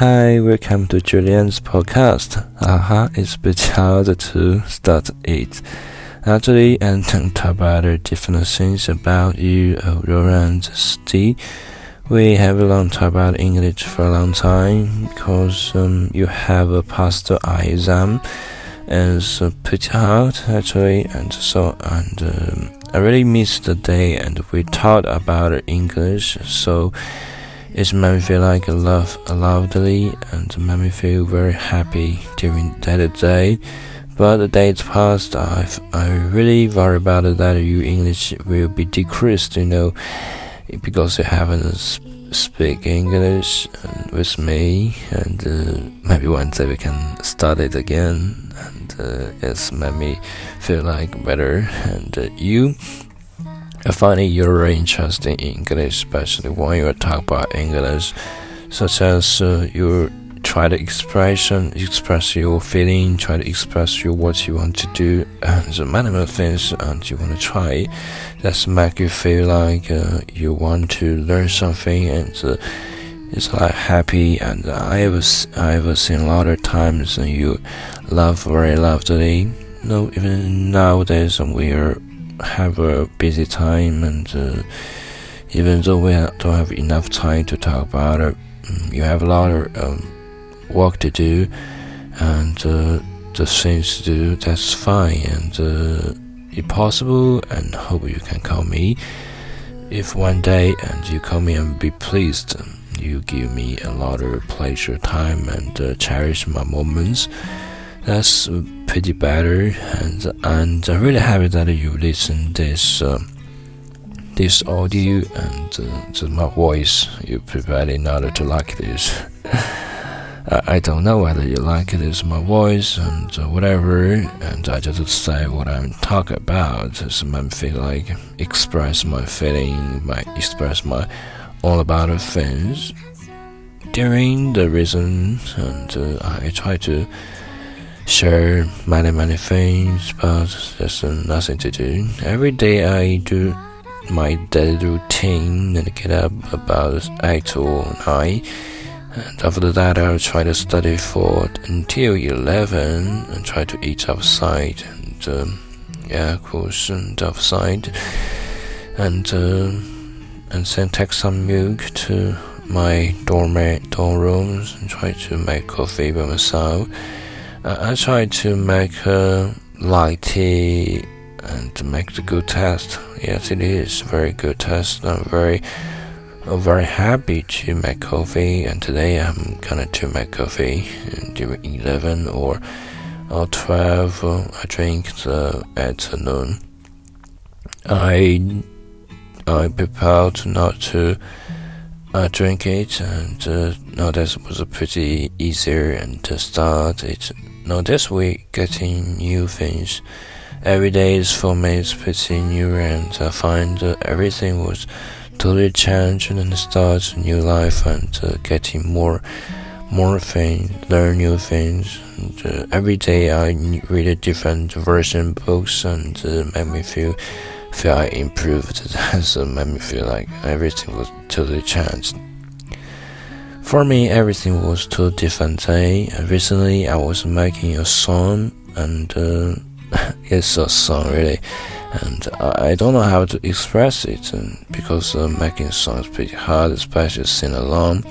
Hi, welcome to Julian's podcast. Aha, it's hard to start it. Actually, and talk about different things about you, Roland, Steve. We have a long talk about English for a long time because um, you have a eye exam and so pretty hard actually, and so and um, I really missed the day and we talked about English, so it made me feel like a love loudly and made me feel very happy during that day. But the days passed, I I really worry about it that your English will be decreased, you know, because you haven't speak English with me, and uh, maybe one day we can start it again, and uh, it's made me feel like better. And uh, you I find you're interested in English, especially when you talk about English, such as uh, you try to expression, express your feeling, try to express your what you want to do, and the many more things and you want to try. That's make you feel like uh, you want to learn something, and uh, it's like happy. And I have I have seen a lot of times and you laugh very loudly. No, even nowadays we are have a busy time, and uh, even though we don't have enough time to talk about it, mm, you have a lot of um, work to do, and uh, the things to do. That's fine, and uh, if possible, and hope you can call me. If one day and you call me and be pleased, you give me a lot of pleasure time and uh, cherish my moments. That's pretty better, and and I'm really happy that you listen this uh, this audio and uh, my voice you prepared in order to like this. I don't know whether you like this my voice and uh, whatever, and I just say what I'm talking about. So I feel like express my feeling, my express my all about things during the reason, and uh, I try to share many many things, but there's nothing to do. Every day I do my daily routine and get up about eight or nine. And after that, I'll try to study for until 11 and try to eat outside and, um, yeah, of course, and outside. And, uh, and then take some milk to my dorm, dorm rooms and try to make coffee by myself. I try to make a light tea and to make the good test. Yes, it is very good test. I'm very, I'm very happy to make coffee. And today I'm gonna to make coffee during eleven or or twelve. I drink the afternoon. I I prepared not to uh, drink it, and uh, now that was a pretty easier and to start it now this week, getting new things. Every day is for me is pretty new, and I find that everything was totally changed and starts a new life and uh, getting more, more things, learn new things. And, uh, every day I read a different version books and uh, make me feel feel I improved. so made me feel like everything was totally changed. For me, everything was too different. Recently, I was making a song, and uh, it's a song really, and I don't know how to express it because uh, making songs is pretty hard, especially sing along.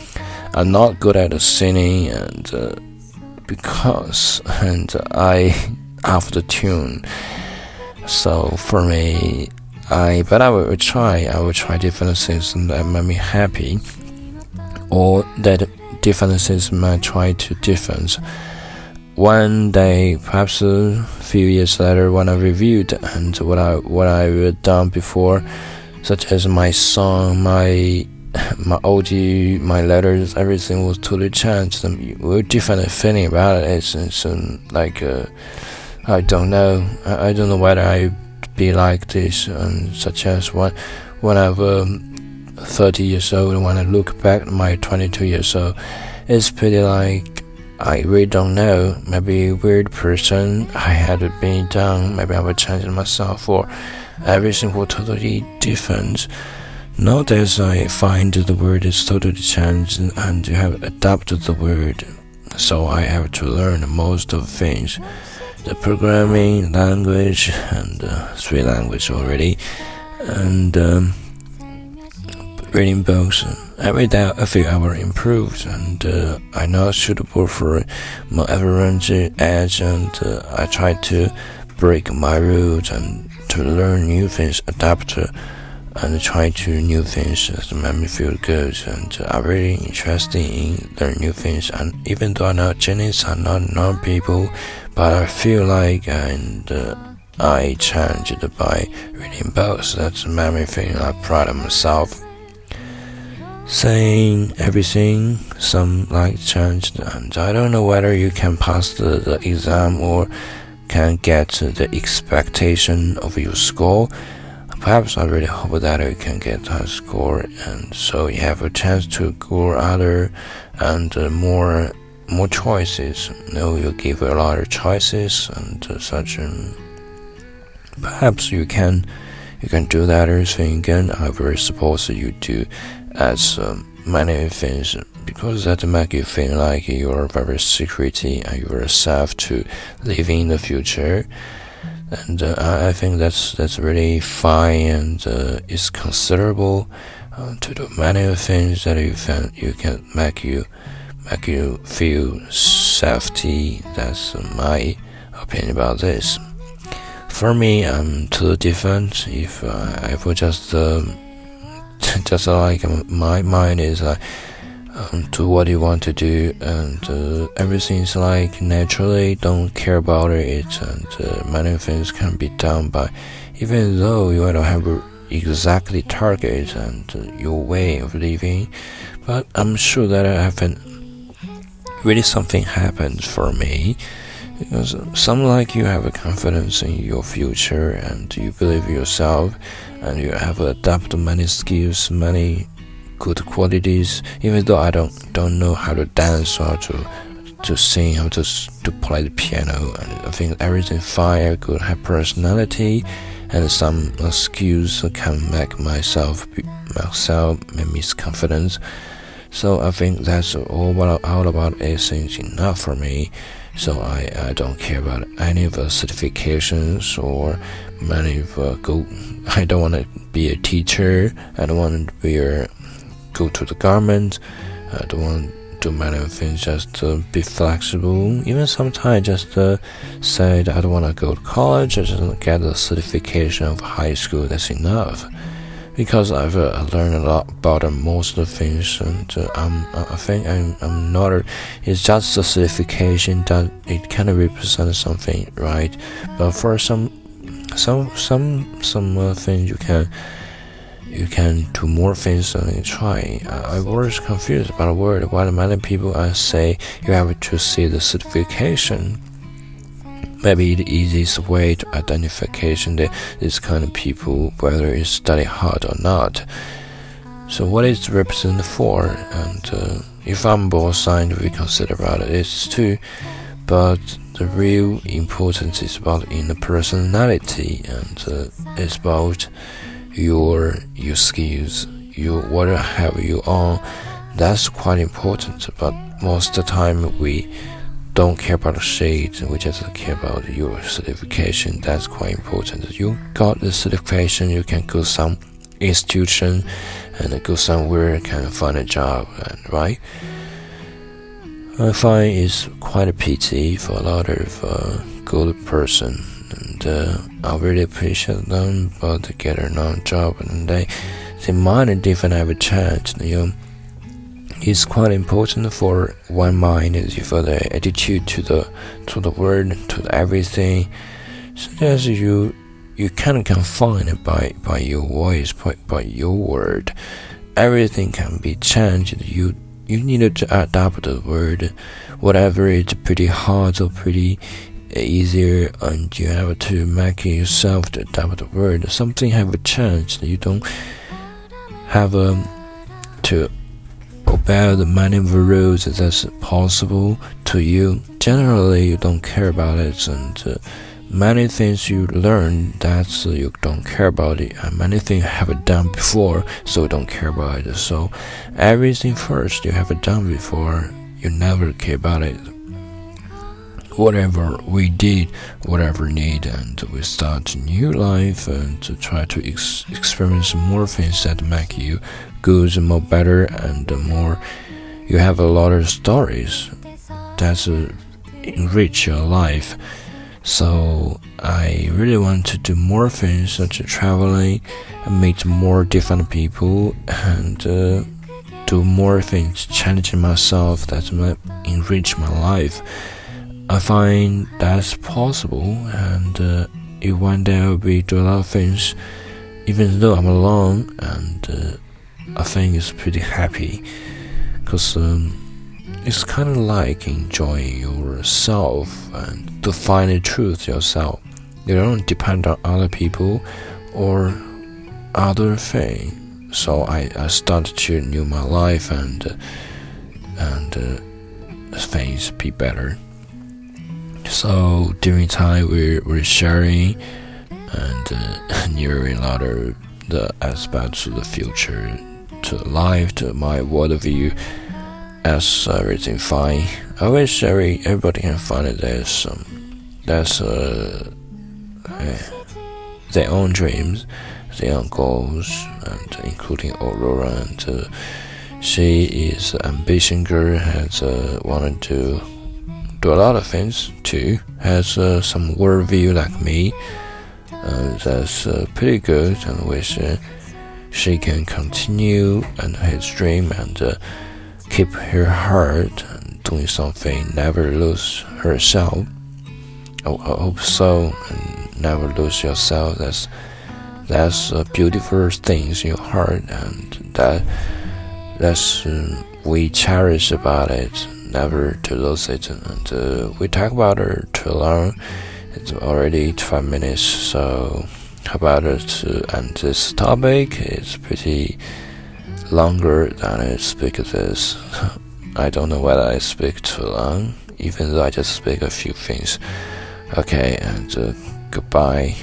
I'm not good at singing, and uh, because and I have the tune. So for me, I but I will try. I will try different things that make me happy or that differences might try to difference. One day, perhaps a few years later, when I reviewed and what I what I've done before, such as my song, my my audio, my letters, everything was totally changed. And we different feeling about it. It's, it's um, like uh, I don't know. I, I don't know whether I be like this, and such as what when whenever. Um, 30 years old when I look back at my 22 years old, it's pretty like I really don't know. Maybe a weird person I had been done. Maybe I would change myself or everything was totally different. Nowadays, I find the world is totally changed and you have adapted the world. so I have to learn most of things. The programming language and uh, three language already, and um, reading books. Every day I feel I will improve, and uh, I'm not suitable for my average age, and uh, I try to break my rules and to learn new things, adapt and try to new things that make me feel good. And I'm really interested in learning new things and even though I'm not genius I'm not non people but I feel like and uh, I changed by reading books. That made me feel like proud of myself saying everything some like changed and I don't know whether you can pass the, the exam or can get the expectation of your score Perhaps I really hope that you can get high score, and so you have a chance to go other and uh, more more choices. You know, you give a lot of choices and uh, such. Um, perhaps you can you can do that thing again. I will suppose you do as um, many things because that make you feel like you are very security and you are safe to live in the future and uh, I think that's that's really fine and uh, it's considerable uh, to do many things that you can you can make you make you feel safety. That's my opinion about this. For me, I'm too different. If uh, I just um, just like my mind is like um, do what you want to do, and uh, everything's like naturally. Don't care about it, and uh, many things can be done by, even though you don't have exactly target and uh, your way of living. But I'm sure that I haven't really something happened for me because some like you have a confidence in your future and you believe yourself and you have adapted many skills many good qualities. Even though I don't don't know how to dance or to to sing or to to play the piano, and I think everything fine. I could have personality, and some skills can make myself myself miss confidence. So I think that's all about all about is enough for me. So I, I don't care about any of the certifications or many of uh, go. I don't want to be a teacher. I don't want to be a go to the government. I don't want to do many things, just uh, be flexible. Even sometimes just uh, say I don't want to go to college, I just get a certification of high school, that's enough. Because I've uh, learned a lot about uh, most of the things, and uh, I think I'm, I'm not. A, it's just a certification that it kind of represents something, right? But for some, some, some, some uh, things you can you can do more things than try. I was confused about the word. Why many people I say you have to see the certification. Maybe the easiest way to identification that this kind of people, whether you study hard or not. So what is represented for? And uh, if I'm both signed, we consider about it. It's too, but the real importance is about in the personality and uh, it's about your your skills, you what have you on. That's quite important. But most of the time we don't care about the shade. We just care about your certification. That's quite important. You got the certification, you can go some institution and go somewhere can find a job, right. I find it's quite a pity for a lot of uh, good person and uh, I really appreciate them but to get a non job and they they if I have a chance you know it's quite important for one mind for the attitude to the to the word to the everything so you you can it by by your voice by, by your word everything can be changed you you need to adapt the word whatever it's pretty hard or pretty easier and you have to make yourself to adapt the word. Something have a chance. You don't have um, to the many rules that's possible to you. Generally, you don't care about it, and uh, many things you learn that you don't care about it, and many things you have done before, so you don't care about it. So everything first you have done before, you never care about it. Whatever we did, whatever need, and we start a new life and to try to ex experience more things that make you good, more better, and more. You have a lot of stories that enrich your life. So I really want to do more things such as traveling, meet more different people, and uh, do more things, challenging myself that might enrich my life. I find that's possible, and uh, if one day I'll be do a lot of things, even though I'm alone, and uh, I think it's pretty happy, cause. Um, it's kind of like enjoying yourself and to find the truth yourself. You don't depend on other people or other things. So I, I started to new my life and uh, and uh, things be better. So during time we we're sharing and uh, nearing a lot of the aspects of the future to life to my world view as everything fine. I wish every everybody can find it there's um that's uh, uh, their own dreams, their own goals, and including Aurora. And uh, she is an ambition girl, has uh, wanted to do a lot of things too. Has uh, some worldview like me. Uh, that's uh, pretty good, and wish uh, she can continue and his dream and uh, keep her heart doing something, never lose herself. I, I hope so, and never lose yourself. That's that's a beautiful things in your heart, and that that's uh, we cherish about it, never to lose it. And uh, we talk about it too long. It's already five minutes, so how about it? and this topic is pretty longer than I speak this. I don't know whether I speak too long, even though I just speak a few things. Okay, and uh, goodbye.